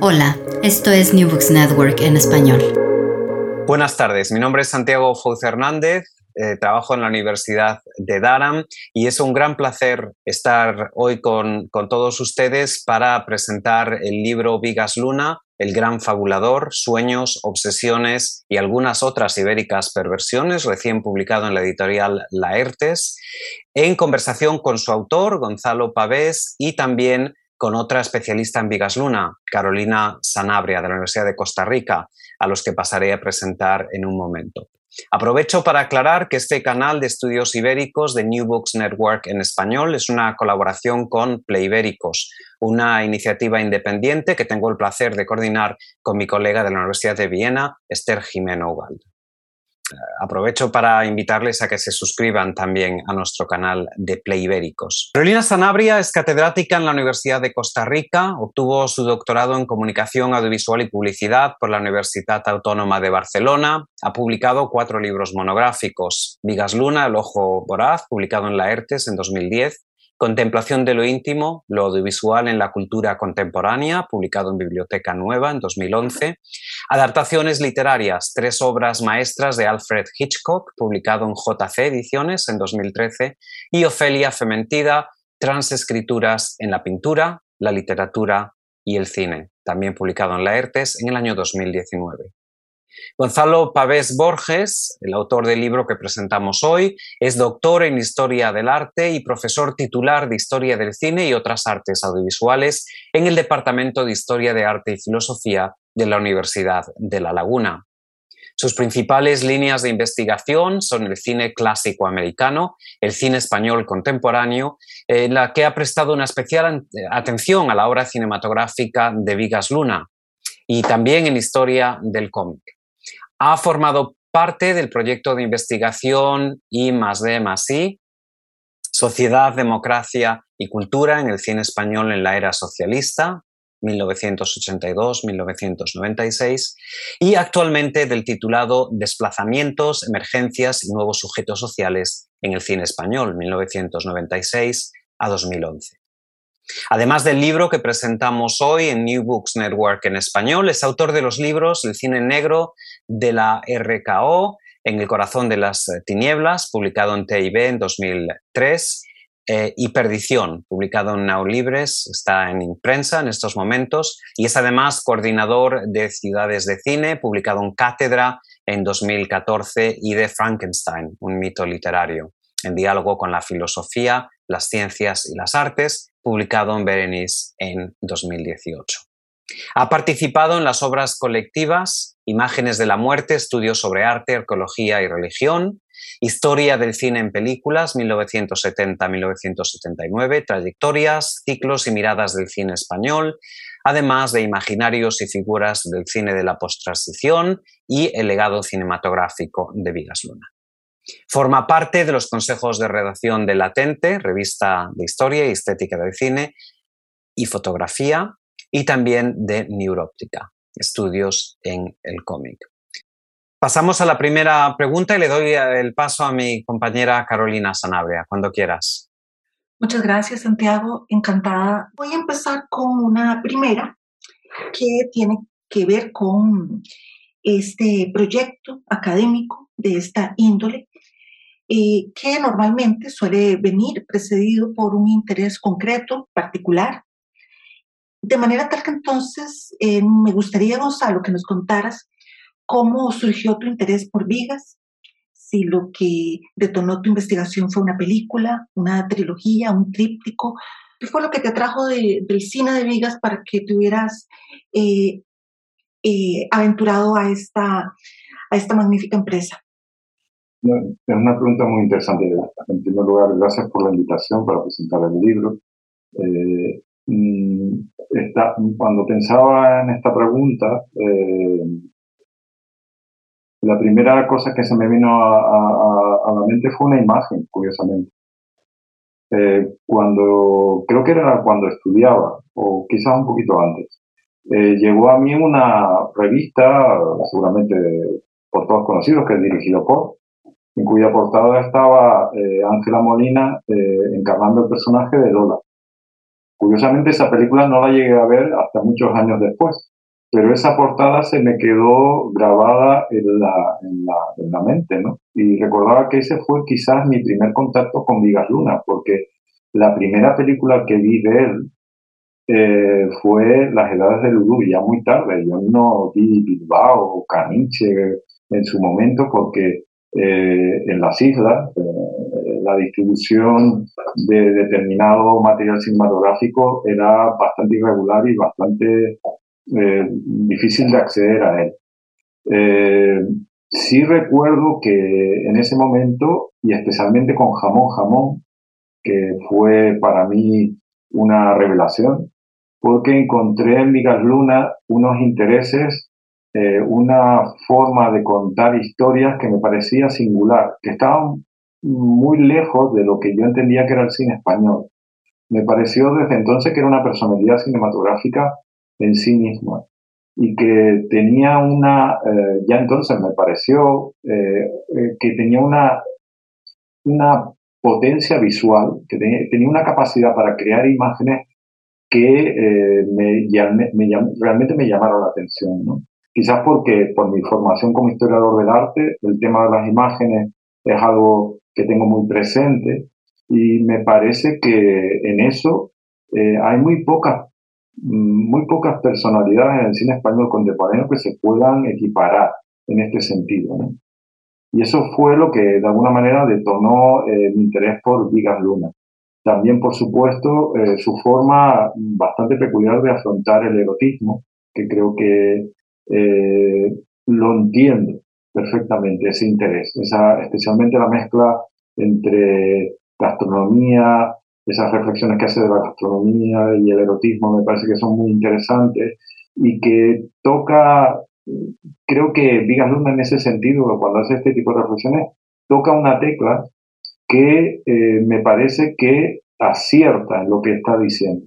Hola, esto es New Books Network en español. Buenas tardes, mi nombre es Santiago Fouz Hernández, eh, trabajo en la Universidad de Durham y es un gran placer estar hoy con, con todos ustedes para presentar el libro Vigas Luna, el gran fabulador, sueños, obsesiones y algunas otras ibéricas perversiones, recién publicado en la editorial Laertes, en conversación con su autor, Gonzalo Pavés, y también con otra especialista en Vigas Luna, Carolina Sanabria, de la Universidad de Costa Rica, a los que pasaré a presentar en un momento. Aprovecho para aclarar que este canal de estudios ibéricos de New Books Network en español es una colaboración con Playbéricos, una iniciativa independiente que tengo el placer de coordinar con mi colega de la Universidad de Viena, Esther Jimeno Ugalde aprovecho para invitarles a que se suscriban también a nuestro canal de Play Ibéricos. Carolina Sanabria es catedrática en la Universidad de Costa Rica, obtuvo su doctorado en Comunicación Audiovisual y Publicidad por la Universidad Autónoma de Barcelona, ha publicado cuatro libros monográficos, Vigas Luna, El Ojo Voraz, publicado en la ERTES en 2010, Contemplación de lo íntimo, lo audiovisual en la cultura contemporánea, publicado en Biblioteca Nueva en 2011. Adaptaciones literarias, tres obras maestras de Alfred Hitchcock, publicado en JC Ediciones en 2013. Y Ofelia Fementida, transescrituras en la pintura, la literatura y el cine, también publicado en la ERTES en el año 2019. Gonzalo Pavés Borges, el autor del libro que presentamos hoy, es doctor en Historia del Arte y profesor titular de Historia del Cine y otras artes audiovisuales en el Departamento de Historia de Arte y Filosofía de la Universidad de La Laguna. Sus principales líneas de investigación son el cine clásico americano, el cine español contemporáneo, en la que ha prestado una especial atención a la obra cinematográfica de Vigas Luna y también en historia del cómic ha formado parte del proyecto de investigación I más D más I, Sociedad, Democracia y Cultura en el cine español en la era socialista, 1982-1996, y actualmente del titulado Desplazamientos, Emergencias y Nuevos Sujetos Sociales en el cine español, 1996 a 2011. Además del libro que presentamos hoy en New Books Network en español, es autor de los libros El cine negro de la RKO, En el corazón de las tinieblas, publicado en TIB en 2003, eh, y Perdición, publicado en Now Libres, está en prensa en estos momentos, y es además coordinador de Ciudades de Cine, publicado en Cátedra en 2014, y de Frankenstein, un mito literario, en diálogo con la filosofía, las ciencias y las artes, publicado en Berenice en 2018. Ha participado en las obras colectivas Imágenes de la muerte, estudios sobre arte, arqueología y religión, Historia del cine en películas 1970-1979, trayectorias, ciclos y miradas del cine español, además de imaginarios y figuras del cine de la posttransición y el legado cinematográfico de Vigas Luna. Forma parte de los consejos de redacción de Latente, revista de historia y estética del cine y fotografía, y también de Neuróptica, estudios en el cómic. Pasamos a la primera pregunta y le doy el paso a mi compañera Carolina Sanabria, cuando quieras. Muchas gracias, Santiago. Encantada. Voy a empezar con una primera que tiene que ver con este proyecto académico de esta índole eh, que normalmente suele venir precedido por un interés concreto, particular, de manera tal que entonces eh, me gustaría, Gonzalo, que nos contaras cómo surgió tu interés por Vigas, si lo que detonó tu investigación fue una película, una trilogía, un tríptico, ¿qué fue lo que te atrajo del cine de Vigas para que te hubieras eh, eh, aventurado a esta, a esta magnífica empresa? Es una pregunta muy interesante. En primer lugar, gracias por la invitación para presentar el libro. Mm, cuando pensaba en esta pregunta, eh, la primera cosa que se me vino a, la mente fue una imagen, curiosamente. Eh, cuando, creo que era cuando estudiaba, o quizás un poquito antes, llegó a mí una revista, seguramente por todos conocidos, que es dirigido por, en cuya portada estaba eh, Ángela Molina eh, encarnando el personaje de Lola. Curiosamente esa película no la llegué a ver hasta muchos años después, pero esa portada se me quedó grabada en la, en la, en la mente, ¿no? Y recordaba que ese fue quizás mi primer contacto con Vigas Luna, porque la primera película que vi de él eh, fue Las Edades del Udú, ya muy tarde. Yo no vi Bilbao o Caniche en su momento porque eh, en las islas, eh, la distribución de determinado material cinematográfico era bastante irregular y bastante eh, difícil de acceder a él. sí recuerdo que en ese momento, y especialmente con Jamón Jamón, que fue para mí una revelación, porque encontré en Migas Luna unos intereses eh, una forma de contar historias que me parecía singular, que estaba muy lejos de lo que yo entendía que era el cine español. Me pareció desde entonces que era una personalidad cinematográfica en sí misma y que tenía una, eh, ya entonces me pareció eh, que tenía una, una potencia visual, que tenía, una capacidad para crear imágenes que me, realmente me llamaron la atención. ¿no? Quizás porque por mi formación como historiador del arte, el tema de las imágenes es algo que tengo muy presente y me parece que en eso eh, hay muy pocas, muy pocas personalidades en el cine español contemporáneo que se puedan equiparar en este sentido. Y eso fue lo que de alguna manera detonó eh, mi interés por Vigas Luna. También, por supuesto, eh, su forma bastante peculiar de afrontar el erotismo, que creo que eh, lo entiendo perfectamente, ese interés, esa, especialmente la mezcla entre gastronomía, esas reflexiones que hace de la gastronomía y el erotismo me parece que son muy interesantes y que toca, creo que Vigas Luna en ese sentido, cuando hace este tipo de reflexiones, toca una tecla que eh, me parece que acierta en lo que está diciendo.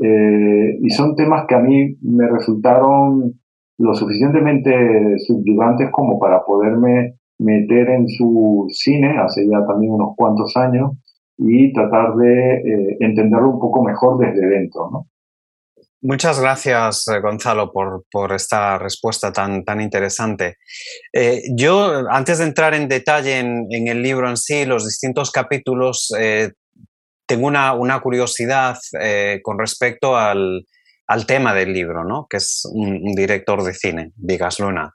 Eh, y son temas que a mí me resultaron lo suficientemente subyugantes como para poderme meter en su cine hace ya también unos cuantos años y tratar de eh, entenderlo un poco mejor desde dentro. Muchas gracias, eh, Gonzalo, por, por, esta respuesta tan, tan interesante. Eh, yo, antes de entrar en detalle en, en, el libro en sí, los distintos capítulos, tengo una, una curiosidad con respecto al, al tema del libro, ¿no? que es un, director de cine, Vigas Luna.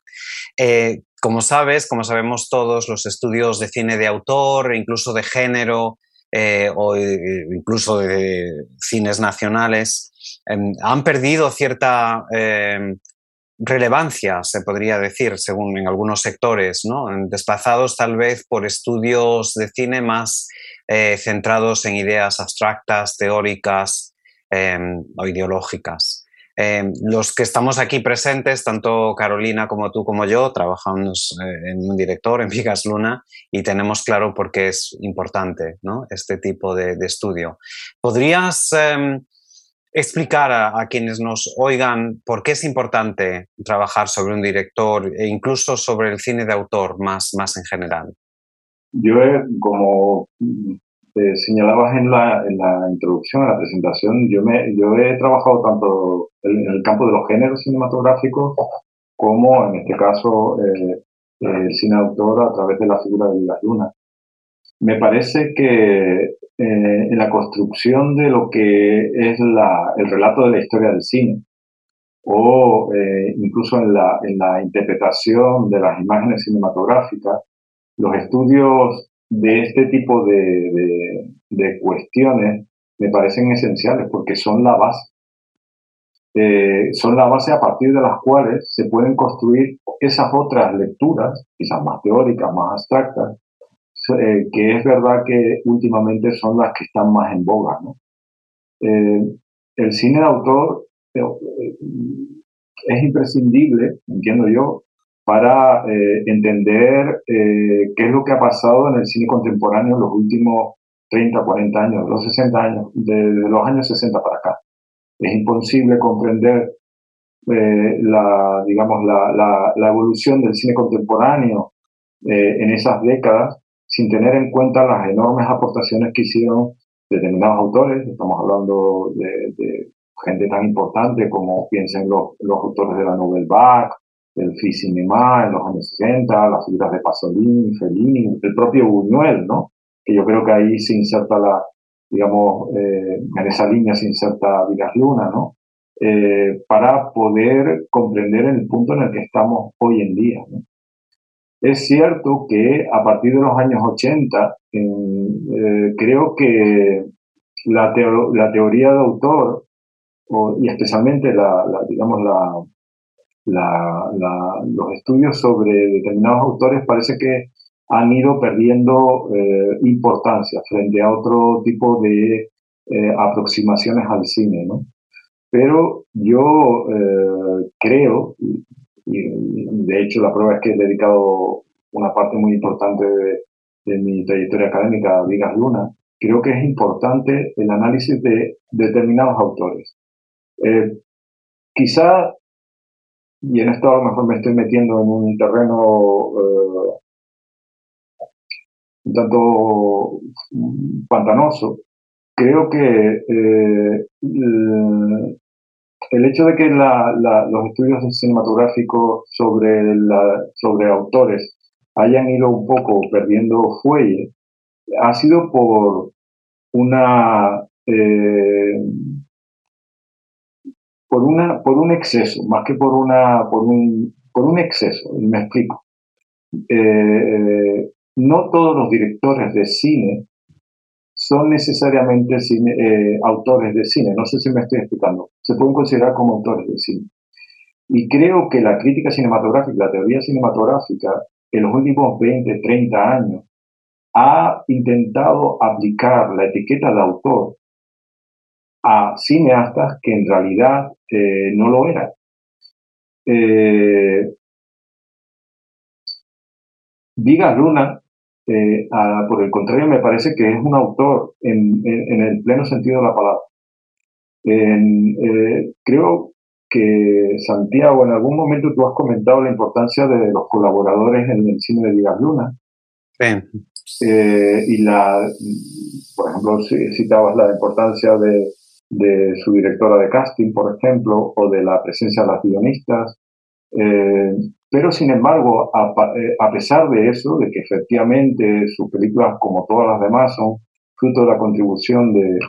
Eh, como sabes, como sabemos todos, los estudios de cine de autor, incluso de género eh, o eh, incluso de cines nacionales, em, han perdido cierta em, relevancia, se podría decir, según en algunos sectores, desplazados tal vez por estudios de cine más centrados en ideas abstractas, teóricas, Em, o ideológicas. Em, los que estamos aquí presentes, tanto Carolina como tú como yo, trabajamos eh, en un director, en Vigas Luna, y tenemos claro por qué es importante este tipo de, estudio. ¿Podrías em, explicar a, quienes nos oigan por qué es importante trabajar sobre un director e incluso sobre el cine de autor más, más en general? Yo, como eh, señalabas en la, en la introducción, en la presentación, yo, me, yo he trabajado tanto en el campo de los géneros cinematográficos como, en este caso, eh, el cine autor a través de la figura de Vigas Luna. Me parece que eh, en la construcción de lo que es la, el relato de la historia del cine o eh, incluso en la, en la interpretación de las imágenes cinematográficas, los estudios de este tipo de, de, cuestiones me parecen esenciales porque son la base. Eh, son la base a partir de las cuales se pueden construir esas otras lecturas, quizás más teóricas, más abstractas, eh, que es verdad que últimamente son las que están más en boga. ¿no? Eh, el cine de autor es imprescindible, entiendo yo, para entender qué es lo que ha pasado en el cine contemporáneo en los últimos 30, 40 años, los 60 años, de, los años 60 para acá. Es imposible comprender eh, la, digamos, la, evolución del cine contemporáneo eh, en esas décadas sin tener en cuenta las enormes aportaciones que hicieron determinados autores. Estamos hablando de, gente tan importante como piensen los, los autores de la Nouvelle Vague, del Cinema en los años 60, las figuras de Pasolini, Fellini, el propio Buñuel, ¿no? que yo creo que ahí se inserta la, digamos, eh, en esa línea se inserta Vigas Luna, ¿no? Eh, para poder comprender el punto en el que estamos hoy en día. ¿no? Es cierto que a partir de los años 80, eh, creo que la, la, teoría de autor, y especialmente la, digamos, la, los estudios sobre determinados autores, parece que han ido perdiendo eh, importancia frente a otro tipo de eh, aproximaciones al cine, ¿no? Pero yo eh, creo, y, de hecho la prueba es que he dedicado una parte muy importante de, mi trayectoria académica a Vigas Luna, creo que es importante el análisis de determinados autores. quizá, y en esto a lo mejor me estoy metiendo en un terreno un tanto pantanoso, creo que eh, el hecho de que los estudios cinematográficos sobre, sobre autores hayan ido un poco perdiendo fuelle ha sido por una eh, por una por un exceso más que por una por un por un exceso me explico eh, no todos los directores de cine son necesariamente eh, autores de cine. No sé si me estoy explicando. Se pueden considerar como autores de cine. Y creo que la crítica cinematográfica, la teoría cinematográfica, en los últimos 20, 30 años, ha intentado aplicar la etiqueta de autor a cineastas que en realidad eh, no lo eran. Eh, Vigas Luna eh, por el contrario, me parece que es un autor en, el pleno sentido de la palabra. Eh, creo que Santiago, en algún momento tú has comentado la importancia de los colaboradores en el cine de Vigas Luna. Eh, y la, por ejemplo, citabas la importancia de, de, su directora de casting, por ejemplo, o de la presencia de las guionistas. Pero, sin embargo, eh, a, pesar de eso, de que efectivamente sus películas, como todas las demás, son fruto de la contribución de,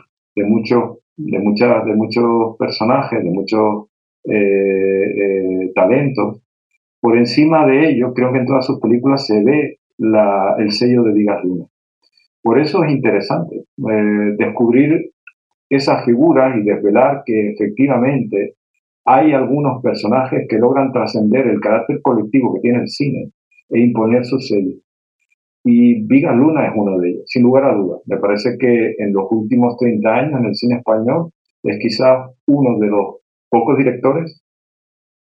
muchos, de, muchas, de muchos personajes, de muchos eh, eh, talentos, por encima de ello, creo que en todas sus películas se ve el sello de Digas Luna. Por eso es interesante descubrir esas figuras y desvelar que efectivamente hay algunos personajes que logran trascender el carácter colectivo que tiene el cine e imponer su sello. Y Viga Luna es uno de ellos, sin lugar a dudas. Me parece que en los últimos 30 años en el cine español es quizás uno de los pocos directores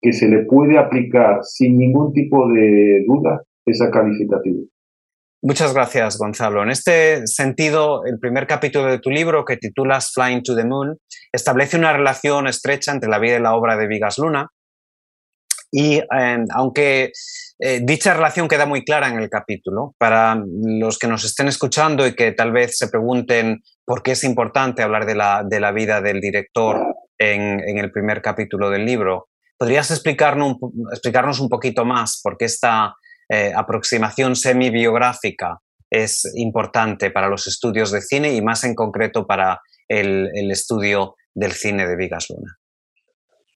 que se le puede aplicar sin ningún tipo de duda esa calificativa. Muchas gracias, Gonzalo. En este sentido, el primer capítulo de tu libro, que titulas Flying to the Moon, establece una relación estrecha entre la vida y la obra de Vigas Luna. Y em, aunque eh, dicha relación queda muy clara en el capítulo, para los que nos estén escuchando y que tal vez se pregunten por qué es importante hablar de la, de la vida del director en, en, el primer capítulo del libro, ¿podrías explicarnos, explicarnos un poquito más por qué esta eh, aproximación semi-biográfica es importante para los estudios de cine y más en concreto para el, estudio del cine de Vigas Luna?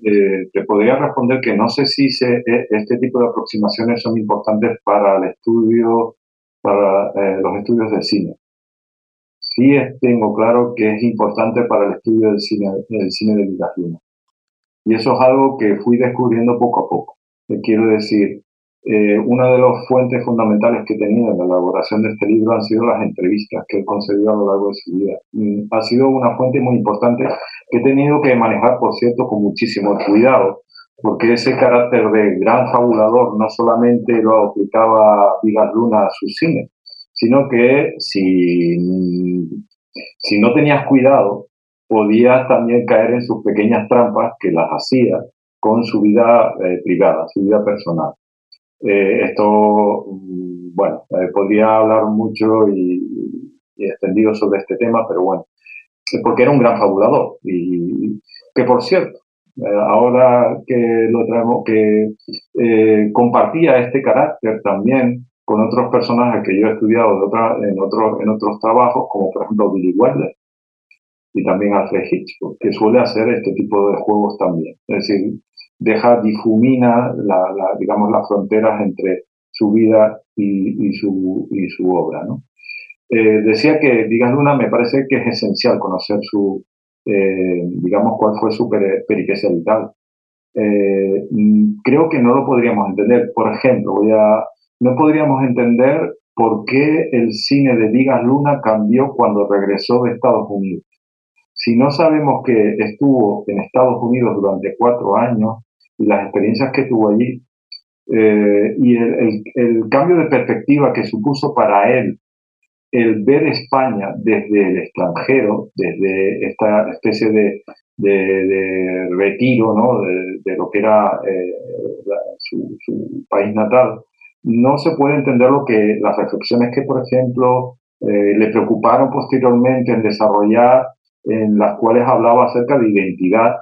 Eh, te podría responder que no sé si e, este tipo de aproximaciones son importantes para el estudio, para eh, los estudios de cine. Sí tengo claro que es importante para el estudio del cine, del cine de Vigas Luna. Y eso es algo que fui descubriendo poco a poco. quiero decir, eh, una de las fuentes fundamentales que tenido en la elaboración de este libro han sido las entrevistas que he concedido a lo largo de su vida. Mm, ha sido una fuente muy importante que he tenido que manejar, por cierto, con muchísimo cuidado, porque ese carácter de gran fabulador no solamente lo aplicaba Vigas Luna a su cine, sino que si, si no tenías cuidado, podías también caer en sus pequeñas trampas que las hacía con su vida eh, privada, su vida personal. Eh, esto, mm, bueno, eh, podría hablar mucho y, extendido sobre este tema, pero bueno, porque era un gran fabulador y que por cierto, ahora que lo traemos, que compartía este carácter también con otros personajes que yo he estudiado en, otros, en otros trabajos, como por ejemplo Billy Wilder, y también Alfred Hitchcock, que suele hacer este tipo de juegos también. Es decir, deja, difumina, la, digamos, las fronteras entre su vida y, su, y su obra. ¿no? Eh, decía que Digas Luna me parece que es esencial conocer su, eh, digamos, cuál fue su peripecia vital. Eh, creo que no lo podríamos entender. Por ejemplo, voy a, no podríamos entender por qué el cine de Digas Luna cambió cuando regresó de Estados Unidos. Si no sabemos que estuvo en Estados Unidos durante cuatro años y las experiencias que tuvo allí, eh, y el, cambio de perspectiva que supuso para él el ver España desde el extranjero, desde esta especie de, retiro ¿no? de, lo que era eh, su, país natal, no se puede entender lo que las reflexiones que, por ejemplo, eh, le preocuparon posteriormente en desarrollar en las cuales hablaba acerca de identidad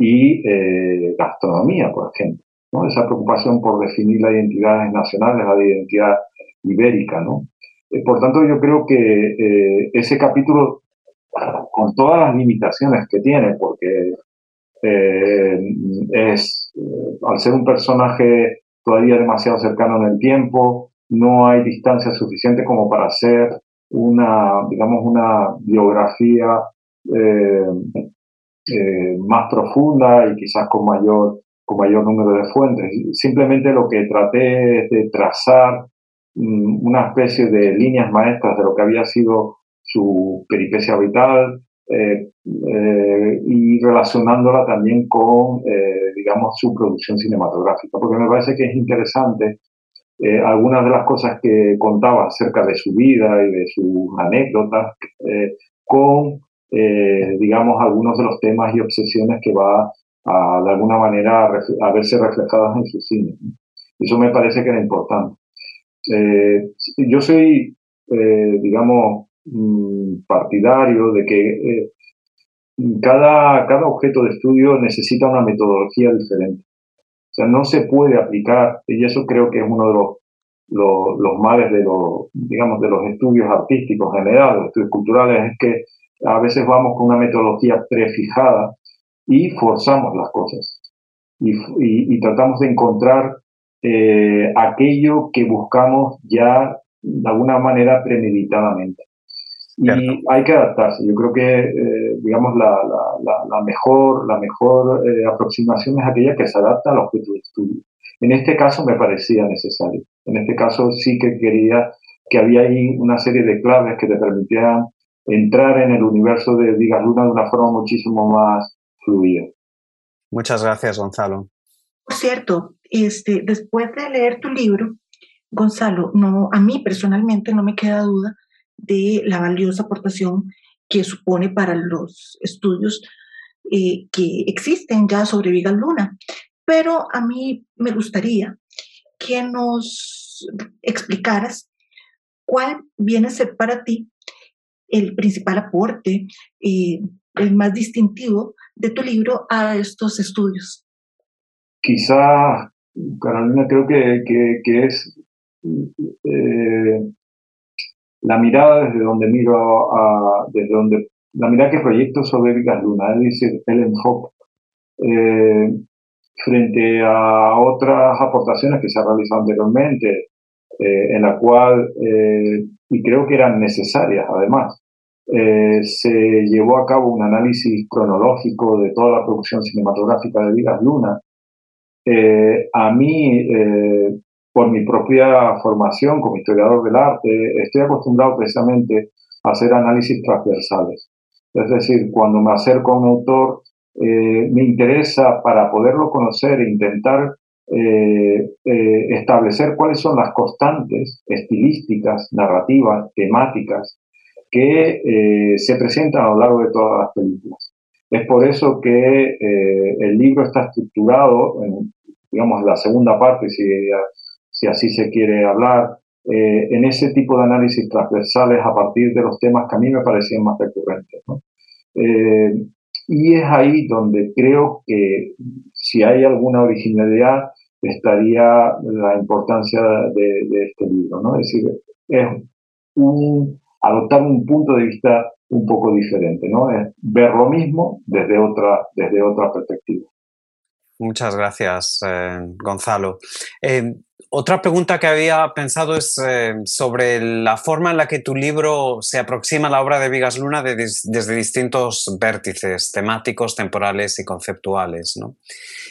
y eh, gastronomía, por ejemplo. ¿no? Esa preocupación por definir las identidades nacionales, la identidad ibérica. ¿no? Eh, por tanto, yo creo que eh, ese capítulo, con todas las limitaciones que tiene, porque es, al ser un personaje todavía demasiado cercano en el tiempo, no hay distancia suficiente como para hacer una, digamos, una biografía eh, eh, más profunda y quizás con mayor, con mayor número de fuentes. Simplemente lo que traté es de trazar mm, una especie de líneas maestras de lo que había sido su peripecia vital eh, y relacionándola también con, digamos, su producción cinematográfica, porque me parece que es interesante algunas de las cosas que contaba acerca de su vida y de sus anécdotas con eh, digamos, algunos de los temas y obsesiones que va a, de alguna manera, a, verse reflejadas en su cine. Eso me parece que era importante. Eh, yo soy, eh, digamos, mm, partidario de que cada, cada objeto de estudio necesita una metodología diferente. O sea, no se puede aplicar, y eso creo que es uno de los, los, los males de los, digamos, de los estudios artísticos generales, los estudios culturales, es que a veces vamos con una metodología prefijada y forzamos las cosas. Y, tratamos de encontrar eh, aquello que buscamos ya de alguna manera premeditadamente. Y hay que adaptarse. Yo creo que, eh, digamos, la, la, mejor, la mejor eh, aproximación es aquella que se adapta al objeto de estudio. En este caso me parecía necesario. En este caso sí que quería que había ahí una serie de claves que te permitieran entrar en el universo de Digas Luna de una forma muchísimo más fluida. Muchas gracias, Gonzalo. Por cierto, este, después de leer tu libro, Gonzalo, no, a mí personalmente no me queda duda de la valiosa aportación que supone para los estudios eh, que existen ya sobre Vigas Luna. Pero a mí me gustaría que nos explicaras cuál viene a ser para ti el principal aporte, y el más distintivo de tu libro a estos estudios? Quizá, Carolina, creo que, que, es, eh, la mirada desde donde miro, a, desde donde, la mirada que proyecto sobre Vigas Luna, es decir, el enfoque. Eh, frente a otras aportaciones que se han realizado anteriormente, eh, en la cual, eh, y creo que eran necesarias además, eh, se llevó a cabo un análisis cronológico de toda la producción cinematográfica de Vigas Luna. a mí, por mi propia formación como historiador del arte, estoy acostumbrado precisamente a hacer análisis transversales. Es decir, cuando me acerco a un autor, me interesa para poderlo conocer e intentar eh, eh, establecer cuáles son las constantes estilísticas, narrativas, temáticas que eh, se presentan a lo largo de todas las películas. Es por eso que el libro está estructurado, en, digamos, la segunda parte, si, si así se quiere hablar, en ese tipo de análisis transversales a partir de los temas que a mí me parecían más recurrentes. y es ahí donde creo que si hay alguna originalidad, estaría la importancia de, este libro, ¿no? Es decir, es un, adoptar un punto de vista un poco diferente, ¿no? Es ver lo mismo desde otra, desde otra perspectiva. Muchas gracias, eh, Gonzalo. Eh, otra pregunta que había pensado es eh, sobre la forma en la que tu libro se aproxima a la obra de Vigas Luna desde distintos vértices temáticos, temporales y conceptuales.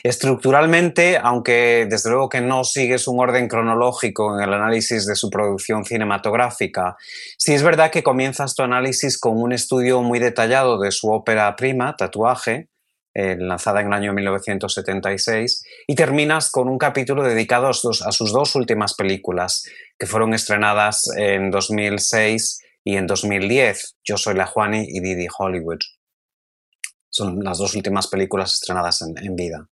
Estructuralmente, aunque desde luego que no sigues un orden cronológico en el análisis de su producción cinematográfica, sí es verdad que comienzas tu análisis con un estudio muy detallado de su ópera prima, Tatuaje, eh, lanzada en el año 1976, y terminas con un capítulo dedicado a sus, dos últimas películas, que fueron estrenadas en 2006 y en 2010, Yo soy la Juani y Didi Hollywood. Son las dos últimas películas estrenadas en, vida.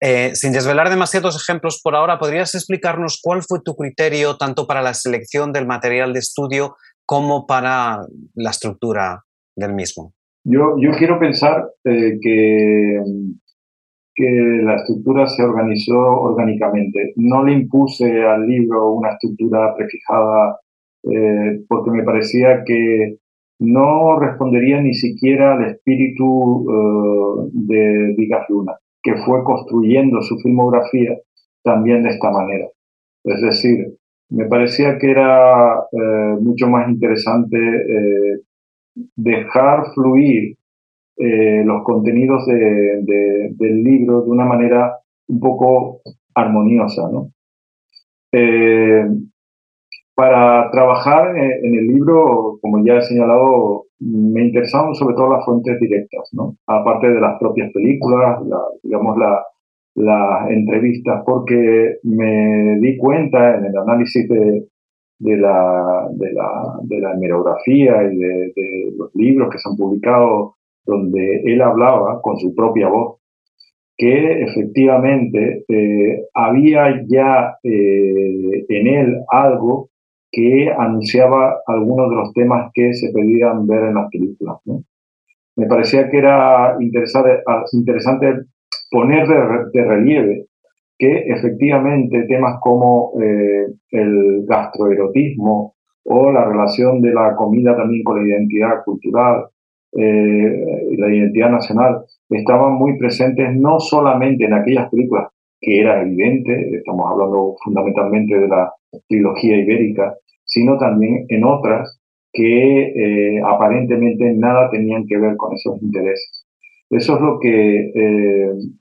Eh, sin desvelar demasiados ejemplos por ahora, ¿podrías explicarnos cuál fue tu criterio tanto para la selección del material de estudio como para la estructura del mismo? Yo, quiero pensar eh, que, que la estructura se organizó orgánicamente. No le impuse al libro una estructura prefijada eh, porque me parecía que no respondería ni siquiera al espíritu eh, de Vigas Luna, que fue construyendo su filmografía también de esta manera. Es decir, me parecía que era mucho más interesante dejar fluir eh, los contenidos del libro de una manera un poco armoniosa. Eh, para trabajar eh, en el libro, como ya he señalado, me interesaban sobre todo las fuentes directas, aparte de las propias películas, digamos las entrevistas, porque me di cuenta en el análisis de, de la, de la, de la hemerografía y de, los libros que se han publicado donde él hablaba con su propia voz, que efectivamente eh, había ya eh, en él algo que anunciaba algunos de los temas que se pedían ver en las películas. Me parecía que era interesante, interesante poner de relieve que efectivamente temas como eh, el gastroerotismo o la relación de la comida también con la identidad cultural eh, la identidad nacional estaban muy presentes no solamente en aquellas películas que era evidente, estamos hablando fundamentalmente de la trilogía ibérica, sino también en otras que eh, aparentemente nada tenían que ver con esos intereses. Eso es lo que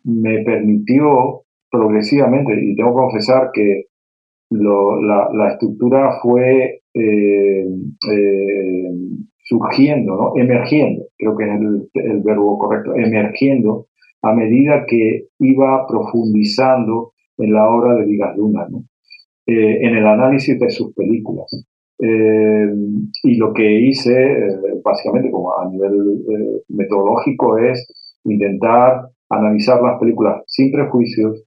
me permitió progresivamente, y tengo que confesar que la, estructura fue eh, eh, surgiendo, ¿no? emergiendo, creo que es el, verbo correcto, emergiendo a medida que iba profundizando en la obra de Vigas Luna, eh, en el análisis de sus películas. y lo que hice, básicamente como a nivel metodológico, es intentar analizar las películas sin prejuicios,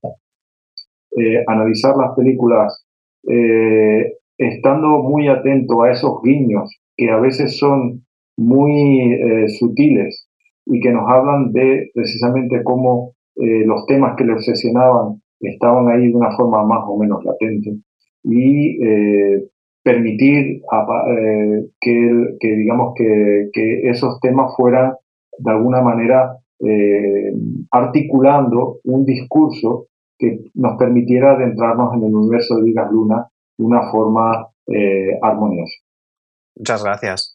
eh, analizar las películas eh, estando muy atento a esos guiños que a veces son muy eh, sutiles y que nos hablan de precisamente cómo los temas que le obsesionaban estaban ahí de una forma más o menos latente y permitir que, digamos que, esos temas fueran de alguna manera eh, articulando un discurso que nos permitiera adentrarnos en el universo de Vigas Luna de una forma eh, armoniosa. Muchas gracias.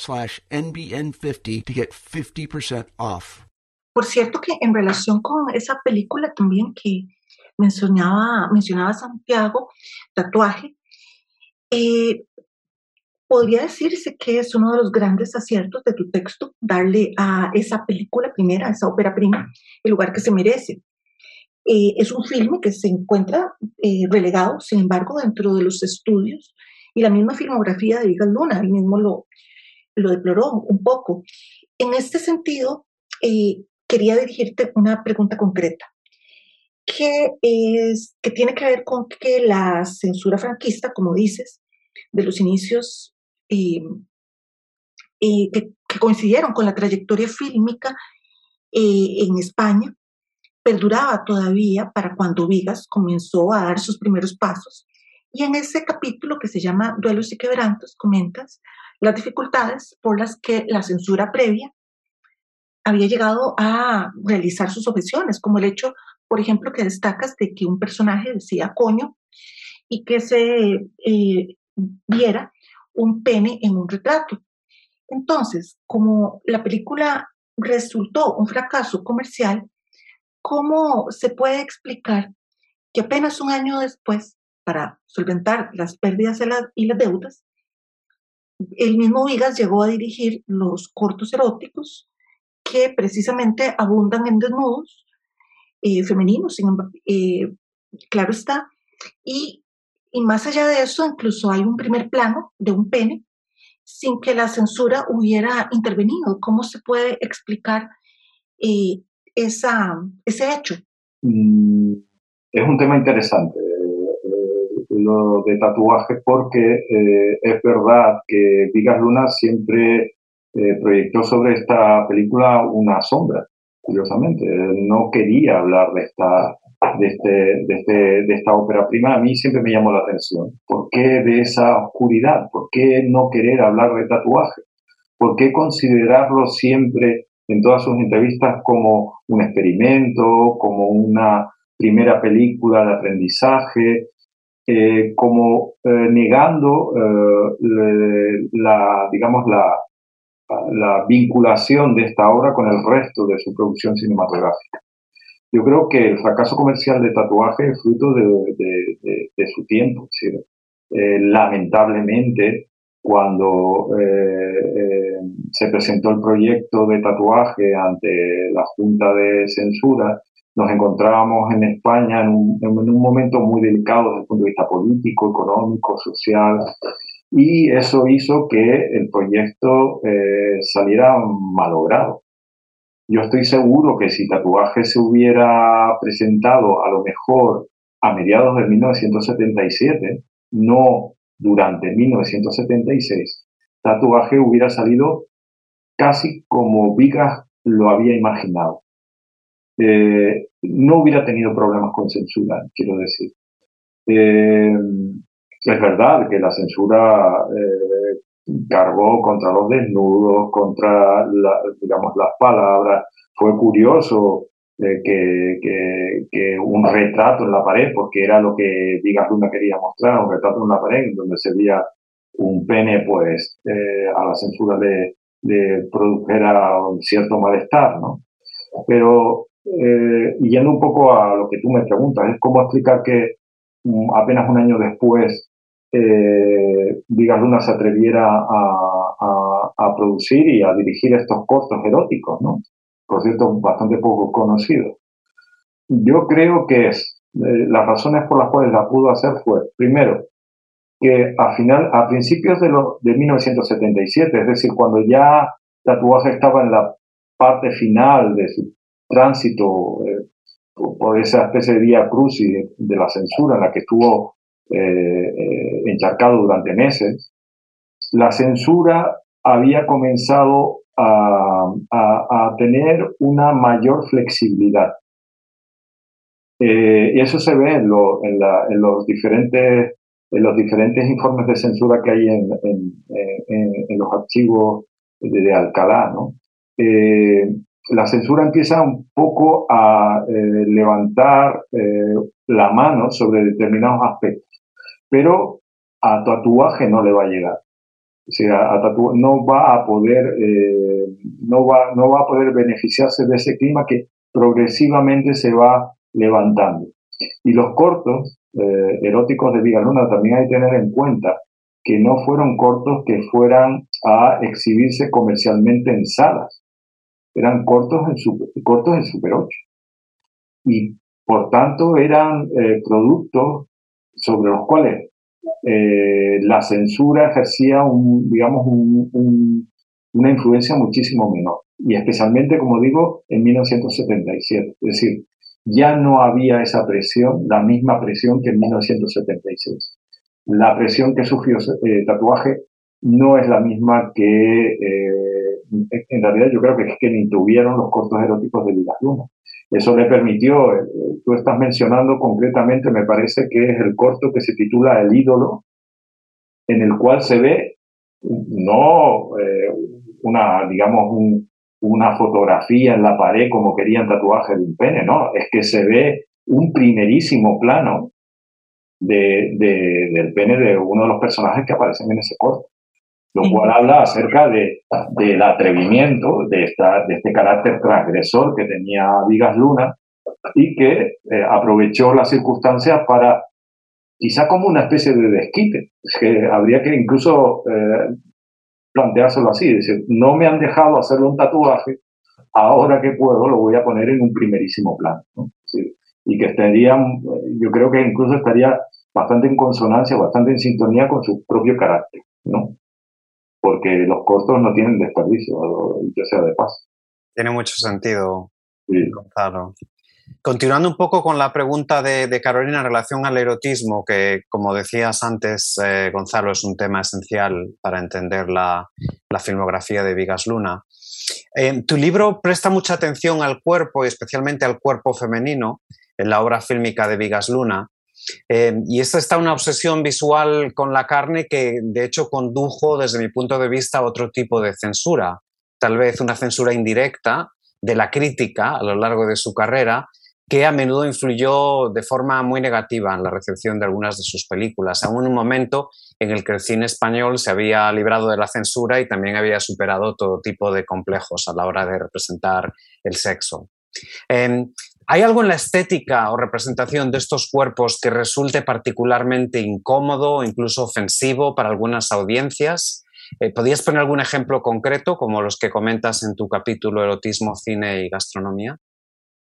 slash NBN50 to get 50% off. Por cierto que en relación con esa película también que mencionaba, mencionaba Santiago, Tatuaje, eh, podría decirse que es uno de los grandes aciertos de tu texto, darle a esa película primera, a esa ópera prima, el lugar que se merece. Eh, es un filme que se encuentra eh, relegado, sin embargo, dentro de los estudios y la misma filmografía de Vigas Luna, él mismo lo, lo deploró un poco. En este sentido, eh, quería dirigirte una pregunta concreta, que, es, que tiene que ver con que la censura franquista, como dices, de los inicios eh, eh, que, coincidieron con la trayectoria fílmica en España, perduraba todavía para cuando Vigas comenzó a dar sus primeros pasos. Y en ese capítulo que se llama Duelos y Quebrantos, comentas las dificultades por las que la censura previa había llegado a realizar sus objeciones, como el hecho, por ejemplo, que destacas de que un personaje decía coño y que se eh, viera un pene en un retrato. Entonces, como la película resultó un fracaso comercial, ¿cómo se puede explicar que apenas un año después, para solventar las pérdidas y las deudas, el mismo Vigas llegó a dirigir los cortos eróticos que precisamente abundan en desnudos eh, femeninos, eh, claro está. Y, y, más allá de eso, incluso hay un primer plano de un pene sin que la censura hubiera intervenido. ¿Cómo se puede explicar eh, ese hecho? Mm, es un tema interesante lo de tatuaje porque eh, es verdad que Vigas Luna siempre eh, proyectó sobre esta película una sombra, curiosamente. No quería hablar de esta, de, este, de, este, de esta ópera prima. A mí siempre me llamó la atención. ¿Por qué de esa oscuridad? ¿Por qué no querer hablar de tatuaje? ¿Por qué considerarlo siempre en todas sus entrevistas como un experimento, como una primera película de aprendizaje, eh, como eh, negando eh, la, digamos, la, la vinculación de esta obra con el resto de su producción cinematográfica. Yo creo que el fracaso comercial de tatuaje es fruto de, de, su tiempo. lamentablemente, cuando se presentó el proyecto de tatuaje ante la Junta de Censura, nos encontrábamos en España en un, en un, momento muy delicado desde el punto de vista político, económico, social, y eso hizo que el proyecto eh, saliera malogrado. Yo estoy seguro que si Tatuaje se hubiera presentado a lo mejor a mediados de 1977, no durante 1976, Tatuaje hubiera salido casi como Vigas lo había imaginado. Eh, no hubiera tenido problemas con censura, quiero decir. Eh, es verdad que la censura eh, cargó contra los desnudos, contra digamos, las palabras. Fue curioso que, que, un retrato en la pared, porque era lo que Vigas Luna quería mostrar, un retrato en la pared donde se veía un pene, pues eh, a la censura le, produjera un cierto malestar, ¿no? Pero, eh, yendo un poco a lo que tú me preguntas, es cómo explicar que mm, apenas un año después eh, Vigas Luna se atreviera a, a, a, producir y a dirigir estos cortos eróticos, ¿no? Por cierto, bastante poco conocidos. Yo creo que es, eh, las razones por las cuales la pudo hacer fue, primero, que a, final, a principios de, lo, de 1977, es decir, cuando ya Tatuaje estaba en la parte final de su tránsito eh, por esa especie de vía crucis de, la censura en la que estuvo eh, eh, encharcado durante meses, la censura había comenzado a, tener una mayor flexibilidad. Eh, y eso se ve en, los diferentes en los diferentes informes de censura que hay en, los archivos de, Alcalá. ¿no? Eh, la censura empieza un poco a eh, levantar eh, la mano sobre determinados aspectos, pero a tatuaje no le va a llegar. O sea, no va a poder, eh, no, va, no va a poder beneficiarse de ese clima que progresivamente se va levantando. Y los cortos eróticos de Vigaluna también hay que tener en cuenta que no fueron cortos que fueran a exhibirse comercialmente en salas, eran cortos en, super, cortos en Super 8. Y por tanto eran eh, productos sobre los cuales eh, la censura ejercía un, digamos, un, un, una influencia muchísimo menor. Y especialmente, como digo, en 1977. Es decir, ya no había esa presión, la misma presión que en 1976. La presión que sufrió eh, tatuaje no es la misma que, eh, en realidad yo creo que es que ni tuvieron los cortos eróticos de Vigas Luna. Eso le permitió, eh, tú estás mencionando concretamente, me parece que es el corto que se titula El ídolo, en el cual se ve no eh, una, digamos, un, una fotografía en la pared como querían tatuaje de un pene, no, es que se ve un primerísimo plano de, de, del pene de uno de los personajes que aparecen en ese corto lo cual habla acerca de, del atrevimiento, de, esta, de este carácter transgresor que tenía Vigas Luna y que eh, aprovechó las circunstancias para, quizá como una especie de desquite, que habría que incluso eh, planteárselo así, es decir, no me han dejado hacerle un tatuaje, ahora que puedo lo voy a poner en un primerísimo plano. ¿no? Sí, y que estaría, yo creo que incluso estaría bastante en consonancia, bastante en sintonía con su propio carácter, ¿no? Porque los cortos no tienen desperdicio, ya sea de paso. Tiene mucho sentido, sí. Gonzalo. Continuando un poco con la pregunta de, de, Carolina en relación al erotismo, que como decías antes, eh, Gonzalo, es un tema esencial para entender la, la filmografía de Vigas Luna. Eh, tu libro presta mucha atención al cuerpo y especialmente al cuerpo femenino en la obra fílmica de Vigas Luna. Eh, y esta está una obsesión visual con la carne que de hecho condujo desde mi punto de vista a otro tipo de censura, tal vez una censura indirecta de la crítica a lo largo de su carrera, que a menudo influyó de forma muy negativa en la recepción de algunas de sus películas, aún en un momento en el que el cine español se había librado de la censura y también había superado todo tipo de complejos a la hora de representar el sexo. Eh, ¿Hay algo en la estética o representación de estos cuerpos que resulte particularmente incómodo o incluso ofensivo para algunas audiencias? Eh, ¿Podrías poner algún ejemplo concreto, como los que comentas en tu capítulo Erotismo, Cine y Gastronomía?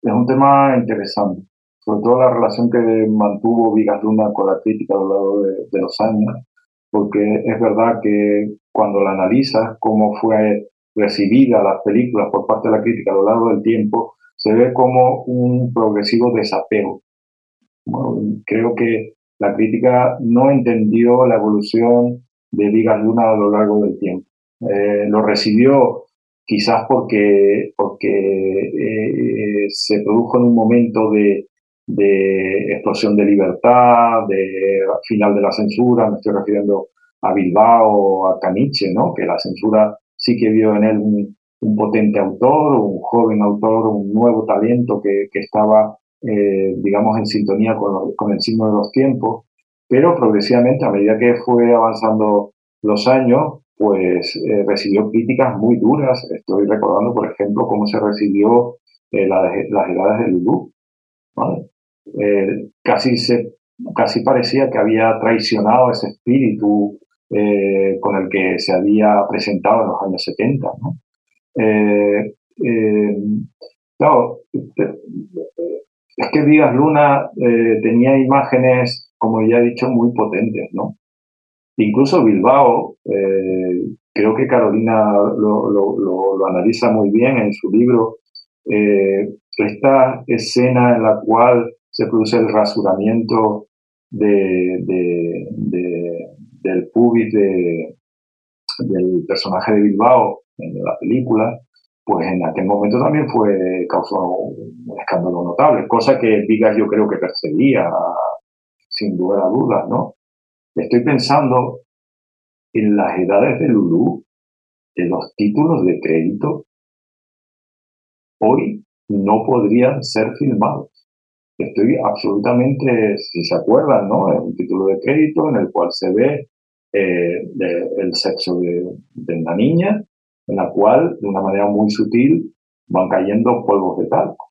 Es un tema interesante, sobre todo la relación que mantuvo Vigas Luna con la crítica a lo largo de, de los años, porque es verdad que cuando la analizas, cómo fue recibida las películas por parte de la crítica a lo largo del tiempo, se ve como un progresivo desapego. Creo que la crítica no entendió la evolución de Vigas Luna a lo largo del tiempo. Eh, lo recibió quizás porque, porque eh, se produjo en un momento de, de, explosión de libertad, de final de la censura, me estoy refiriendo a Bilbao, a Caniche, ¿no? que la censura sí que vio en él un, un potente autor, un joven autor, un nuevo talento que, que estaba, eh, digamos, en sintonía con, el signo de los tiempos, pero progresivamente, a medida que fue avanzando los años, pues eh, recibió críticas muy duras. Estoy recordando, por ejemplo, cómo se recibió eh, las edades de Lulú. Casi, se, casi parecía que había traicionado ese espíritu con el que se había presentado en los años 70. ¿no? Claro, es que Díaz Luna tenía imágenes, como ya he dicho, muy potentes, ¿no? Incluso Bilbao, eh, creo que Carolina lo, analiza muy bien en su libro, eh, esta escena en la cual se produce el rasuramiento de, del pubis del personaje de Bilbao en la película, pues en aquel momento también fue causó un escándalo notable, cosa que Vigas yo creo que perseguía sin lugar a dudas, ¿no? Estoy pensando en las edades de Lulú, de los títulos de crédito, hoy no podrían ser filmados. Estoy absolutamente, si se acuerdan, ¿no? Es un título de crédito en el cual se ve eh, el sexo de, una niña, en la cual, de una manera muy sutil, van cayendo polvos de talco.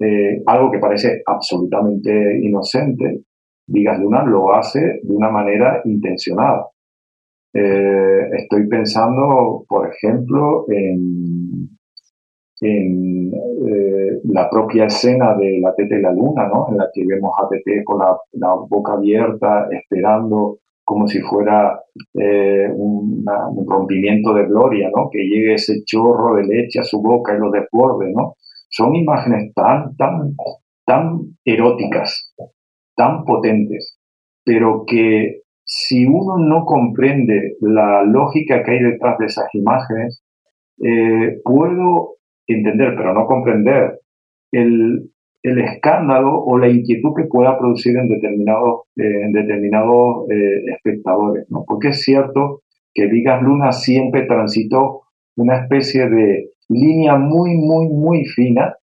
Eh, algo que parece absolutamente inocente, Vigas Luna lo hace de una manera intencionada. Eh, estoy pensando, por ejemplo, en, en eh, la propia escena de La Tete y la Luna, ¿no? en la que vemos a Tete con la, boca abierta, esperando como si fuera eh, un rompimiento de gloria, ¿no? que llegue ese chorro de leche a su boca y lo desborde. ¿no? Son imágenes tan, tan, tan eróticas, tan potentes, pero que si uno no comprende la lógica que hay detrás de esas imágenes, eh, puedo entender, pero no comprender, el, escándalo o la inquietud que pueda producir en determinados, eh, en eh, espectadores. Porque es cierto que Vigas Luna siempre transitó una especie de línea muy, muy, muy fina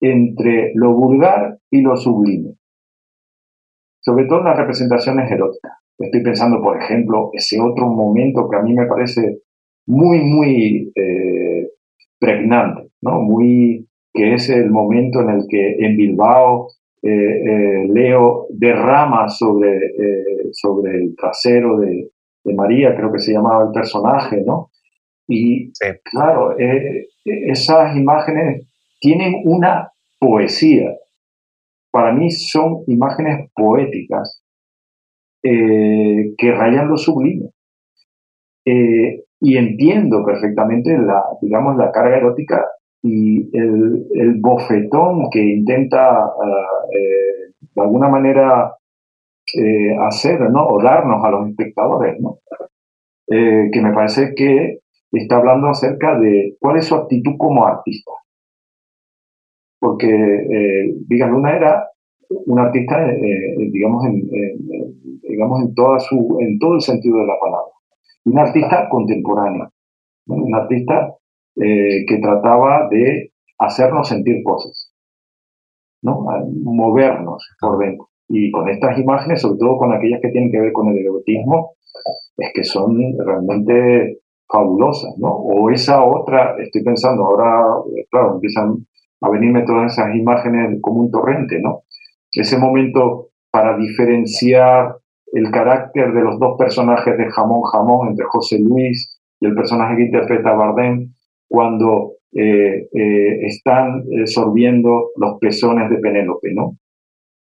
entre lo vulgar y lo sublime sobre todo en las representaciones eróticas. Estoy pensando, por ejemplo, ese otro momento que a mí me parece muy, muy eh, pregnante, ¿no? Muy, que es el momento en el que en Bilbao eh, eh, Leo derrama sobre, sobre el trasero de, María, creo que se llamaba el personaje, ¿no? Y claro, esas imágenes tienen una poesía, para mí son imágenes poéticas eh, que rayan lo sublime. Eh, y entiendo perfectamente la, digamos, la carga erótica y el, bofetón que intenta eh, de alguna manera hacer, ¿no? O darnos a los espectadores, ¿no? que me parece que está hablando acerca de cuál es su actitud como artista porque eh, Luna era un artista, eh, eh, digamos, en, digamos en, toda su, en todo el sentido de la palabra. Un artista contemporáneo, un artista eh, que trataba de hacernos sentir cosas, ¿no? movernos por dentro. Y con estas imágenes, sobre todo con aquellas que tienen que ver con el erotismo, es que son realmente fabulosas, ¿no? O esa otra, estoy pensando, ahora, claro, empiezan a venirme todas esas imágenes como un torrente, ¿no? Ese momento para diferenciar el carácter de los dos personajes de Jamón Jamón, entre José Luis y el personaje que interpreta Bardem, cuando eh, eh, están sorbiendo los pezones de Penélope, ¿no?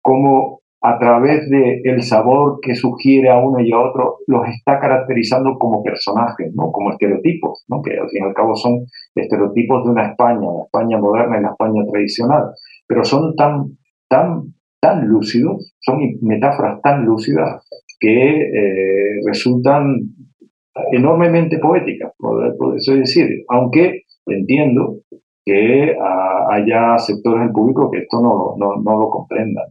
Cómo a través del el sabor que sugiere a uno y a otro, los está caracterizando como personajes, ¿no? como estereotipos, ¿no? que al fin y al cabo son estereotipos de una España, la España moderna y la España tradicional, pero son tan, tan, tan lúcidos, son metáforas tan lúcidas que eh, resultan enormemente poéticas, por, eso decir, aunque entiendo que ah, haya sectores del público que esto no, no, no lo comprendan.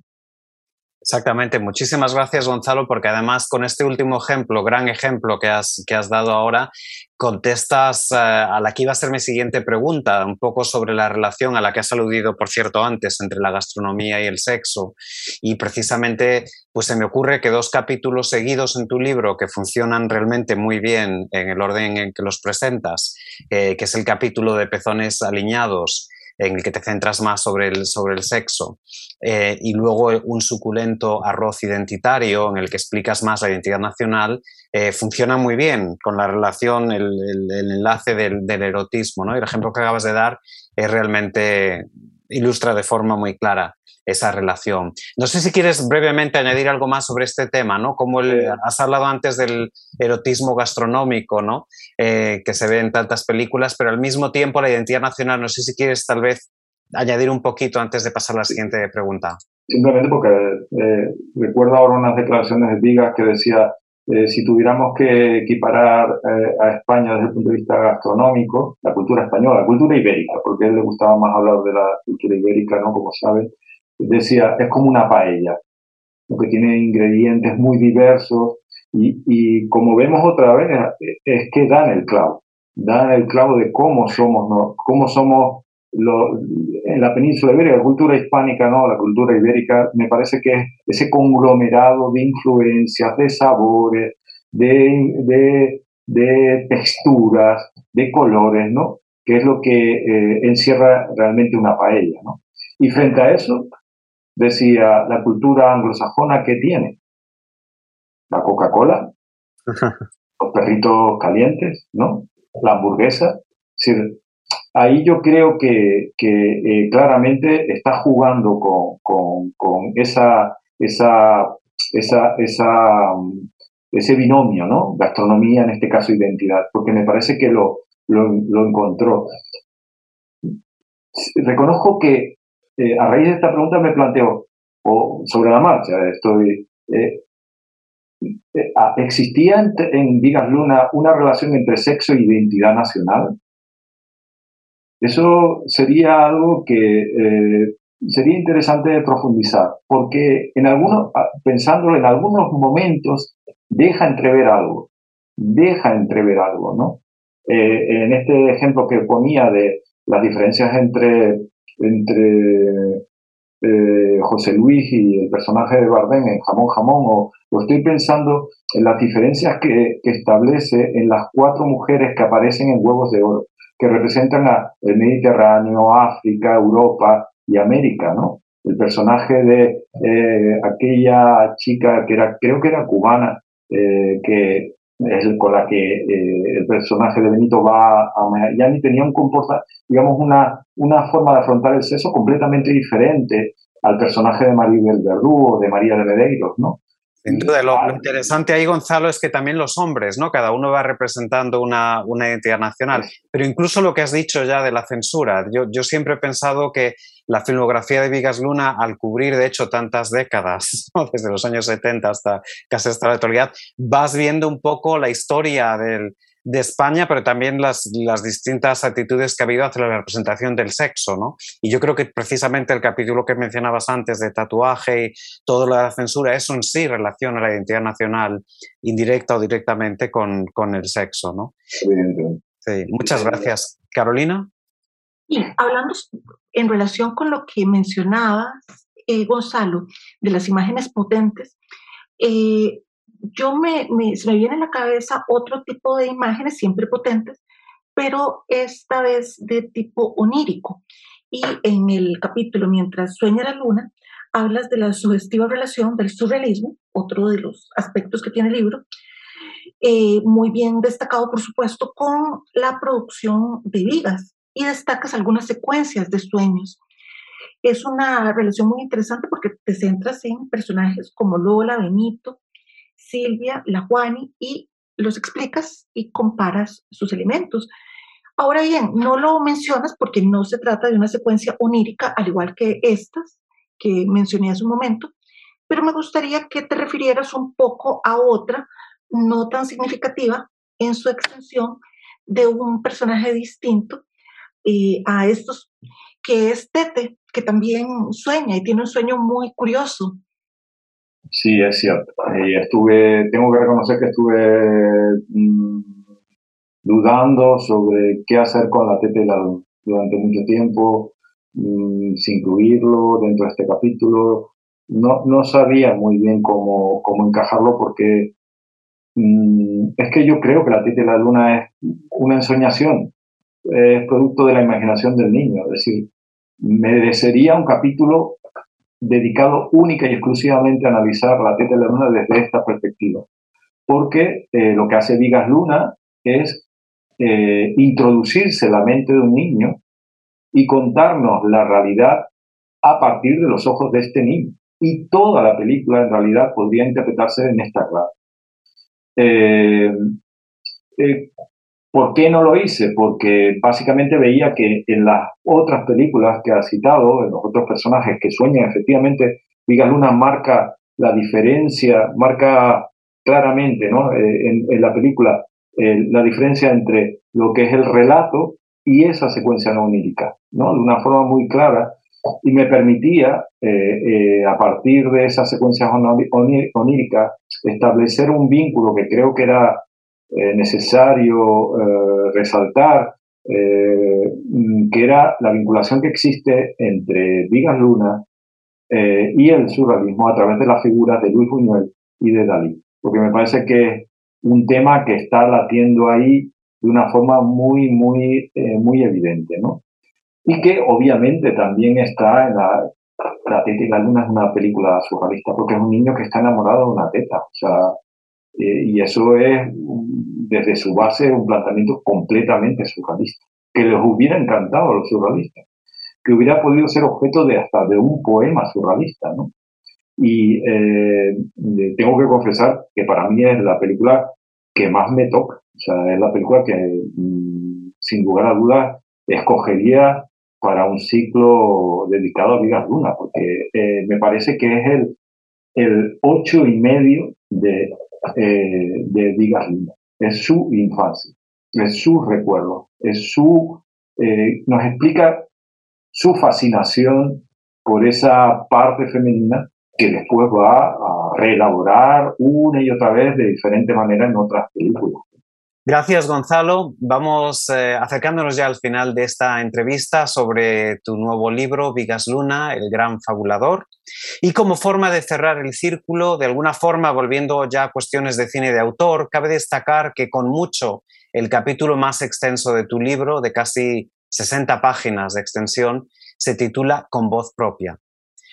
Exactamente, muchísimas gracias Gonzalo, porque además con este último ejemplo, gran ejemplo que has, que has dado ahora, contestas eh, a la que iba a ser mi siguiente pregunta, un poco sobre la relación a la que has aludido, por cierto, antes entre la gastronomía y el sexo. Y precisamente, pues se me ocurre que dos capítulos seguidos en tu libro que funcionan realmente muy bien en el orden en que los presentas, eh, que es el capítulo de pezones alineados en el que te centras más sobre el, sobre el sexo, eh, y luego un suculento arroz identitario en el que explicas más la identidad nacional, eh, funciona muy bien con la relación, el, enlace del, erotismo. ¿no? Y el ejemplo que acabas de dar es realmente ilustra de forma muy clara esa relación. No sé si quieres brevemente añadir algo más sobre este tema, ¿no? Como has hablado antes del erotismo gastronómico, ¿no? Eh, que se ve en tantas películas, pero al mismo tiempo la identidad nacional, no sé si quieres tal vez añadir un poquito antes de pasar a la siguiente pregunta. Simplemente porque eh, recuerdo ahora unas declaraciones de Vigas que decía, eh, si tuviéramos que equiparar a España desde el punto de vista gastronómico, la cultura española, la cultura ibérica, porque a él le gustaba más hablar de la cultura ibérica, ¿no? Como saben, decía, es como una paella, que tiene ingredientes muy diversos y, como vemos otra vez, es que dan el clavo, dan el clavo de cómo somos, cómo somos en la península ibérica, la cultura hispánica, no, la cultura ibérica, me parece que es ese conglomerado de influencias, de sabores, de, de, texturas, de colores, ¿no? Que es lo que eh, encierra realmente una paella, ¿no? Y frente a eso, decía la cultura anglosajona que tiene la Coca-Cola, los perritos calientes, ¿no? La hamburguesa. ahí yo creo que, que eh, claramente está jugando con, con, esa, esa, esa, esa, mm, ese binomio, ¿no? Gastronomía, en este caso identidad, porque me parece que lo, lo, lo encontró. Reconozco que eh, a raíz de esta pregunta me planteo, o sobre la marcha, estoy... Eh, ¿Existía en, en Luna una relación entre sexo y identidad nacional? Eso sería algo que sería interesante profundizar, porque en algunos, ah, pensándolo en algunos momentos, deja entrever algo, deja entrever algo, ¿no? en este ejemplo que ponía de las diferencias entre entre eh, José Luis y el personaje de Bardem en Jamón Jamón, o, estoy pensando en las diferencias que, establece en las cuatro mujeres que aparecen en Huevos de Oro, que representan a el Mediterráneo, África, Europa y América, ¿no? El personaje de eh, aquella chica que era, creo que era cubana, eh, que es con la que eh, el personaje de Benito va a Miami, tenía un comportamiento, digamos, una, una forma de afrontar el sexo completamente diferente al personaje de Maribel Verdú o de María de Medeiros, ¿no? Sin duda, lo, interesante ahí, Gonzalo, es que también los hombres, ¿no? Cada uno va representando una, una, identidad nacional. Pero incluso lo que has dicho ya de la censura, yo, yo siempre he pensado que la filmografía de Vigas Luna, al cubrir, de hecho, tantas décadas, desde los años 70 hasta casi hasta la actualidad, vas viendo un poco la historia del, de España, pero también las, las, distintas actitudes que ha habido hacia la representación del sexo, ¿no? Y yo creo que precisamente el capítulo que mencionabas antes de tatuaje y todo lo de la censura, eso en sí relaciona la identidad nacional indirecta o directamente con, con el sexo, ¿no? Sí, muchas gracias. Carolina. Y hablando en relación con lo que mencionabas, eh, Gonzalo, de las imágenes potentes, eh, yo me, se me viene a la cabeza otro tipo de imágenes, siempre potentes, pero esta vez de tipo onírico. Y en el capítulo Mientras sueña la luna, hablas de la sugestiva relación del surrealismo, otro de los aspectos que tiene el libro, eh, muy bien destacado, por supuesto, con la producción de vigas y destacas algunas secuencias de sueños. Es una relación muy interesante porque te centras en personajes como Lola, Benito, Silvia, la Juani y los explicas y comparas sus elementos. Ahora bien, no lo mencionas porque no se trata de una secuencia onírica, al igual que estas que mencioné hace un momento, pero me gustaría que te refirieras un poco a otra, no tan significativa en su extensión, de un personaje distinto eh, a estos, que es Tete, que también sueña y tiene un sueño muy curioso Sí, es cierto. Estuve, tengo que reconocer que estuve mm, dudando sobre qué hacer con la tetela durante mucho tiempo, mm, sin incluirlo dentro de este capítulo. No, no sabía muy bien cómo, cómo encajarlo porque mm, es que yo creo que la teta de la luna es una ensoñación, es producto de la imaginación del niño. Es decir, merecería un capítulo dedicado única y exclusivamente a analizar la teta de la luna desde esta perspectiva. Porque eh, lo que hace Vigas Luna es eh, introducirse la mente de un niño y contarnos la realidad a partir de los ojos de este niño. Y toda la película en realidad podría interpretarse en esta clave. Eh, ¿Por qué no lo hice? Porque básicamente veía que en las otras películas que ha citado, en los otros personajes que sueñan, efectivamente, Vigas Luna marca la diferencia, marca claramente ¿no? Eh, en, la película eh, la diferencia entre lo que es el relato y esa secuencia no onírica, ¿no? de una forma muy clara, y me permitía, eh, a partir de esas secuencias oníricas, establecer un vínculo que creo que era eh, necesario eh, resaltar, eh, que era la vinculación que existe entre Vigas Luna y el surrealismo a través de las figuras de Luis Buñuel y de Dalí, porque me parece que es un tema que está latiendo ahí de una forma muy, muy, muy evidente, ¿no? Y que obviamente también está en la, la Teta y la Luna es una película surrealista porque es un niño que está enamorado de una teta. O sea, eh, y eso es, desde su base, un planteamiento completamente surrealista, que les hubiera encantado a los surrealistas, que hubiera podido ser objeto de hasta de un poema surrealista, ¿no? Y eh, tengo que confesar que para mí es la película que más me toca, o sea, es la película que, mm, sin lugar a dudas, escogería para un ciclo dedicado a Vigas Luna, porque eh, me parece que es el, el ocho y medio de de Vigas Luna. Es su infancia, es su recuerdo, es su, eh, nos explica su fascinación por esa parte femenina que después va a reelaborar una y otra vez de diferente manera en otras películas. Gracias, Gonzalo. Vamos eh, acercándonos ya al final de esta entrevista sobre tu nuevo libro, Vigas Luna, El Gran Fabulador. Y como forma de cerrar el círculo, de alguna forma, volviendo ya a cuestiones de cine de autor, cabe destacar que con mucho el capítulo más extenso de tu libro, de casi 60 páginas de extensión, se titula Con voz propia.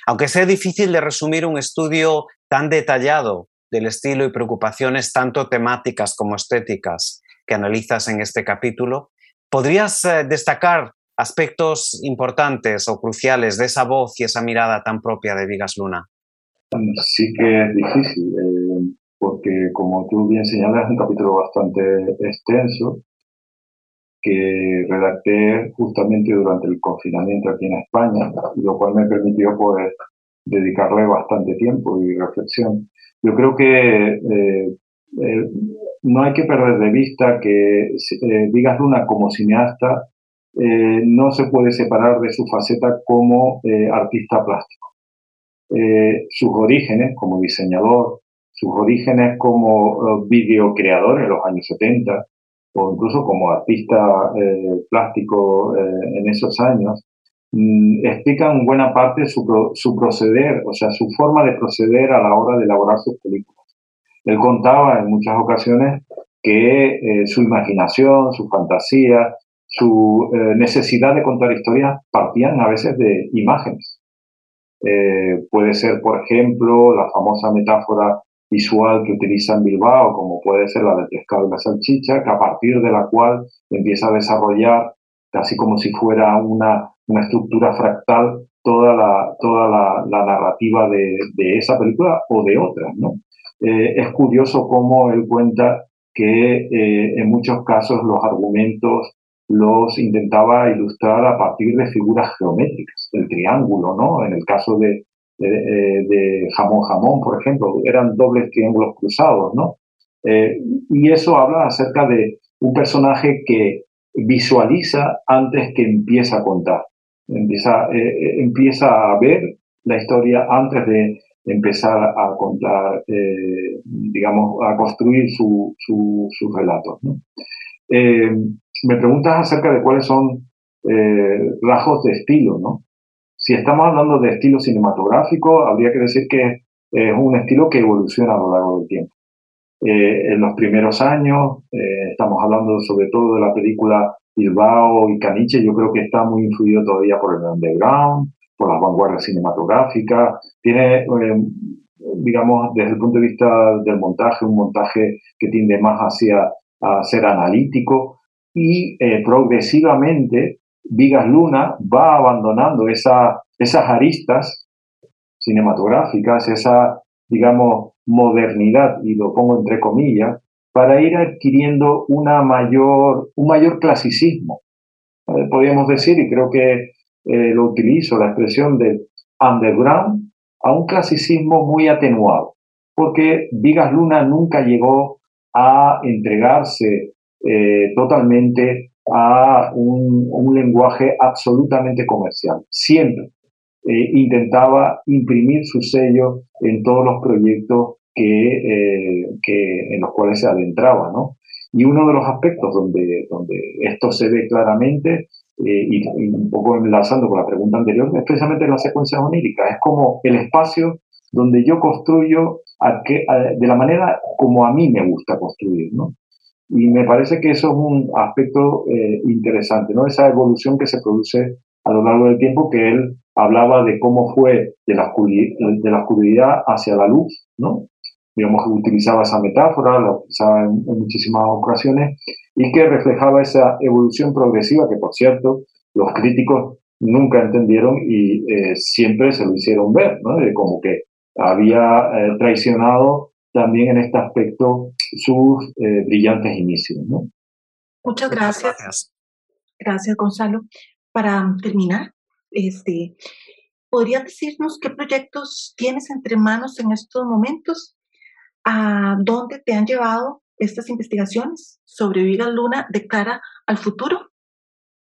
Aunque sea difícil de resumir un estudio tan detallado del estilo y preocupaciones tanto temáticas como estéticas que analizas en este capítulo. ¿Podrías eh, destacar aspectos importantes o cruciales de esa voz y esa mirada tan propia de Vigas Luna? Sí que es difícil, eh, porque como tú bien señalas, es un capítulo bastante extenso que redacté justamente durante el confinamiento aquí en España, lo cual me permitió poder dedicarle bastante tiempo y reflexión. Yo creo que eh, eh, no hay que perder de vista que eh, Vigas Luna como cineasta no se puede separar de su faceta como artista plástico. sus orígenes como diseñador, sus orígenes como videocreador en los años 70 o incluso como artista plástico en esos años, Mm, explican buena parte su, su proceder, o sea, su forma de proceder a la hora de elaborar sus películas. Él contaba en muchas ocasiones que eh, su imaginación, su fantasía, su eh, necesidad de contar historias partían a veces de imágenes. Eh, puede ser, por ejemplo, la famosa metáfora visual que utiliza en Bilbao, como puede ser la del pescado y la salchicha, que a partir de la cual empieza a desarrollar, casi como si fuera una una estructura fractal toda la, toda la, narrativa de, esa película o de otras. ¿no? Eh, es curioso cómo él cuenta que eh, en muchos casos los argumentos los intentaba ilustrar a partir de figuras geométricas, el triángulo, ¿no? En el caso de, de, jamón jamón, por ejemplo, eran dobles triángulos cruzados, ¿no? Eh, y eso habla acerca de un personaje que visualiza antes que empieza a contar empieza, eh, eh, empieza a ver la historia antes de, empezar a contar, eh, digamos, a construir sus relatos. Me preguntas acerca de cuáles son rasgos de estilo, ¿no? Si estamos hablando de estilo cinematográfico, habría que decir que es un estilo que evoluciona a lo largo del tiempo. en los primeros años, estamos hablando sobre todo de la película Bilbao y Caniche, yo creo que está muy influido todavía por el underground, por las vanguardias cinematográficas, tiene, eh, digamos, desde el punto de vista del montaje, un montaje que tiende más hacia a ser analítico. Y eh, progresivamente Vigas Luna va abandonando esa, esas aristas cinematográficas, esa, digamos, modernidad, y lo pongo entre comillas, para ir adquiriendo una mayor, un mayor clasicismo. Podríamos decir, y creo que eh, lo utilizo, la expresión de underground, a un clasicismo muy atenuado, porque Vigas Luna nunca llegó a entregarse eh, totalmente a un, lenguaje absolutamente comercial. Siempre eh, intentaba imprimir su sello en todos los proyectos que, que, en los cuales se adentraba. ¿no? Y uno de los aspectos donde, donde esto se ve claramente eh, y, un poco enlazando con la pregunta anterior, es precisamente la secuencia onírica. Es como el espacio donde yo construyo de la manera como a mí me gusta construir, ¿no? Y me parece que eso es un aspecto eh, interesante, ¿no? Esa evolución que se produce a lo largo del tiempo, que él hablaba de cómo fue de la, de la oscuridad hacia la luz, ¿no? Digamos, utilizaba esa metáfora, la utilizaba en, muchísimas ocasiones, y que reflejaba esa evolución progresiva que, por cierto, los críticos nunca entendieron y eh, siempre se lo hicieron ver, ¿no? De como que había eh, traicionado también en este aspecto sus eh, brillantes inicios, ¿no? Muchas gracias. gracias. Gonzalo. Para terminar, este, ¿podrías decirnos qué proyectos tienes entre manos en estos momentos a dónde te han llevado estas investigaciones sobre Vigas Luna de cara al futuro?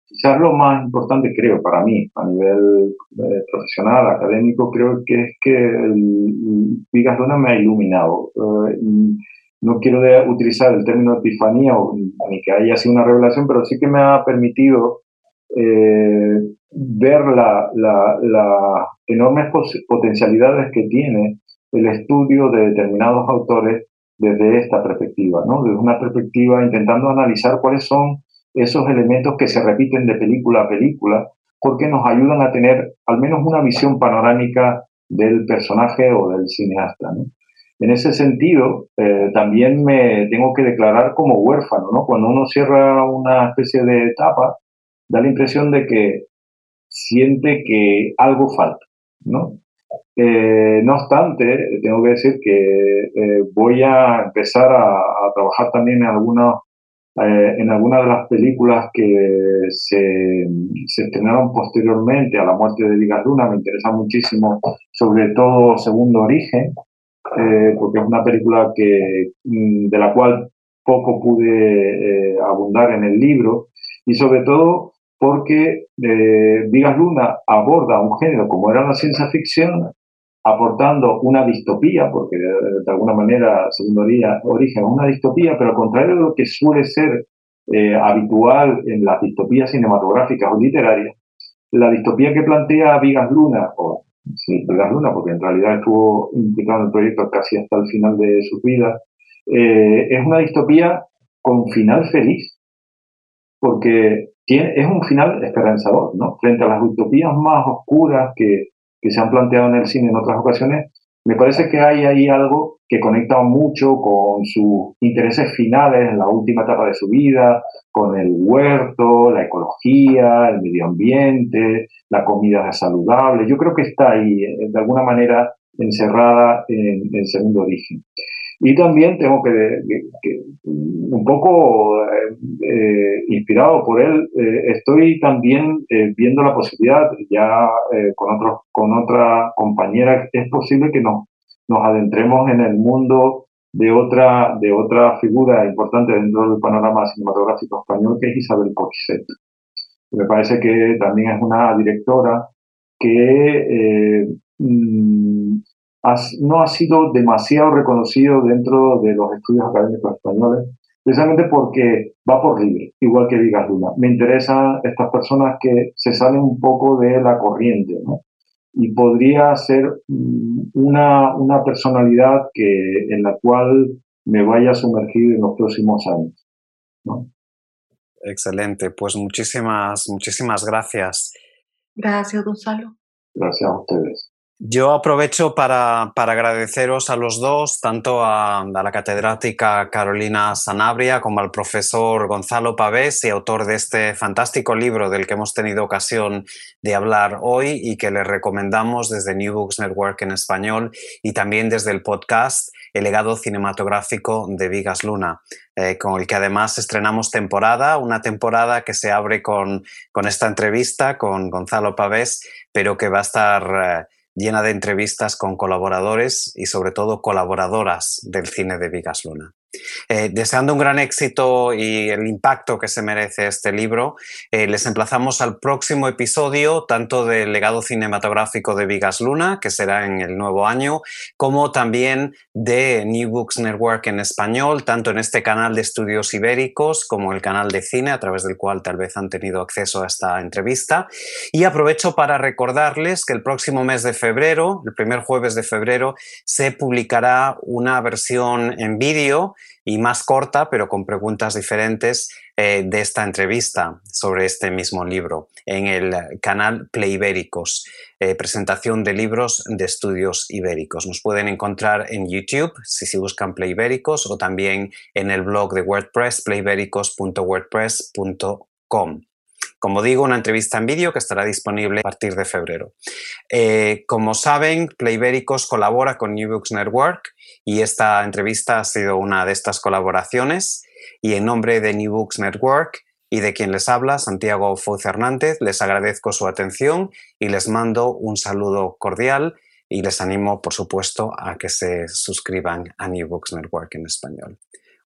Quizás lo más importante, creo, para mí, a nivel eh, profesional, académico, creo que es que el, Vigas Luna me ha iluminado. Eh, no quiero utilizar el término epifanía o, ni que haya sido una revelación, pero sí que me ha permitido eh, ver las la, enormes potencialidades que tiene el estudio de determinados autores desde esta perspectiva, ¿no? Desde una perspectiva intentando analizar cuáles son esos elementos que se repiten de película a película, porque nos ayudan a tener al menos una visión panorámica del personaje o del cineasta. En ese sentido, eh, también me tengo que declarar como huérfano. ¿no? Cuando uno cierra una especie de etapa, da la impresión de que siente que algo falta. ¿no? Eh, no obstante, tengo que decir que eh, voy a empezar a, trabajar también en algunas eh, en algunas de las películas que se, estrenaron posteriormente a la muerte de Vigas Luna. Me interesa muchísimo, sobre todo Segundo Origen, porque es una película que, mm, de la cual poco pude abundar en el libro y sobre todo porque Vigas Luna aborda un género como era la ciencia ficción aportando una distopía, porque de, alguna manera, segundo origen, es una distopía, pero al contrario de lo que suele ser eh, habitual en las distopías cinematográficas o literarias, la distopía que plantea Vigas Luna, o sí, Vigas Luna, porque en realidad estuvo implicado en el proyecto casi hasta el final de su vida, eh, es una distopía con final feliz, porque tiene, es un final esperanzador, ¿no? Frente a las utopías más oscuras que, que se han planteado en el cine en otras ocasiones, me parece que hay ahí algo que conecta mucho con sus intereses finales en la última etapa de su vida, con el huerto, la ecología, el medio ambiente, la comida saludable. Yo creo que está ahí, eh, de alguna manera, encerrada en el segundo origen. Y también tengo que, un poco eh, eh, inspirado por él, eh, estoy también viendo la posibilidad, ya con, otros, con otra compañera, es posible que nos, nos adentremos en el mundo de otra, de otra figura importante dentro del panorama cinematográfico español, que es Isabel Coixet. Me parece que también es una directora que mm, no ha sido demasiado reconocido dentro de los estudios académicos españoles, precisamente porque va por libre, igual que Vigas Luna. Me interesan estas personas que se salen un poco de la corriente, ¿no? Y podría ser mm, una, una personalidad que, en la cual me vaya a sumergir en los próximos años. ¿no? Excelente, pues muchísimas, muchísimas gracias. Gracias, Gonzalo. Gracias a ustedes. Yo aprovecho para, agradeceros a los dos, tanto a, la catedrática Carolina Sanabria como al profesor Gonzalo Pavés y autor de este fantástico libro del que hemos tenido ocasión de hablar hoy y que les recomendamos desde New Books Network en español y también desde el podcast El legado cinematográfico de Vigas Luna, eh, con el que además estrenamos temporada, una temporada que se abre con, con esta entrevista con Gonzalo Pavés, pero que va a estar... Eh, llena de entrevistas con colaboradores y sobre todo colaboradoras del cine de Vigas Luna. Eh, deseando un gran éxito y el impacto que se merece este libro, eh, les emplazamos al próximo episodio, tanto del legado cinematográfico de Vigas Luna, que será en el nuevo año, como también de New Books Network en español, tanto en este canal de estudios ibéricos como el canal de cine, a través del cual tal vez han tenido acceso a esta entrevista. Y aprovecho para recordarles que el próximo mes de febrero, el primer jueves de febrero, se publicará una versión en vídeo y más corta, pero con preguntas diferentes eh, de esta entrevista sobre este mismo libro en el canal Play Ibéricos, eh, presentación de libros de estudios ibéricos. Nos pueden encontrar en YouTube si se buscan Play Ibéricos o también en el blog de WordPress playibéricos.wordpress.com. Como digo, una entrevista en vídeo que estará disponible a partir de febrero. Eh, como saben, Playbéricos colabora con New Books Network y esta entrevista ha sido una de estas colaboraciones. Y en nombre de New Books Network y de quien les habla, Santiago Foz Hernández, les agradezco su atención y les mando un saludo cordial y les animo, por supuesto, a que se suscriban a New Books Network en español.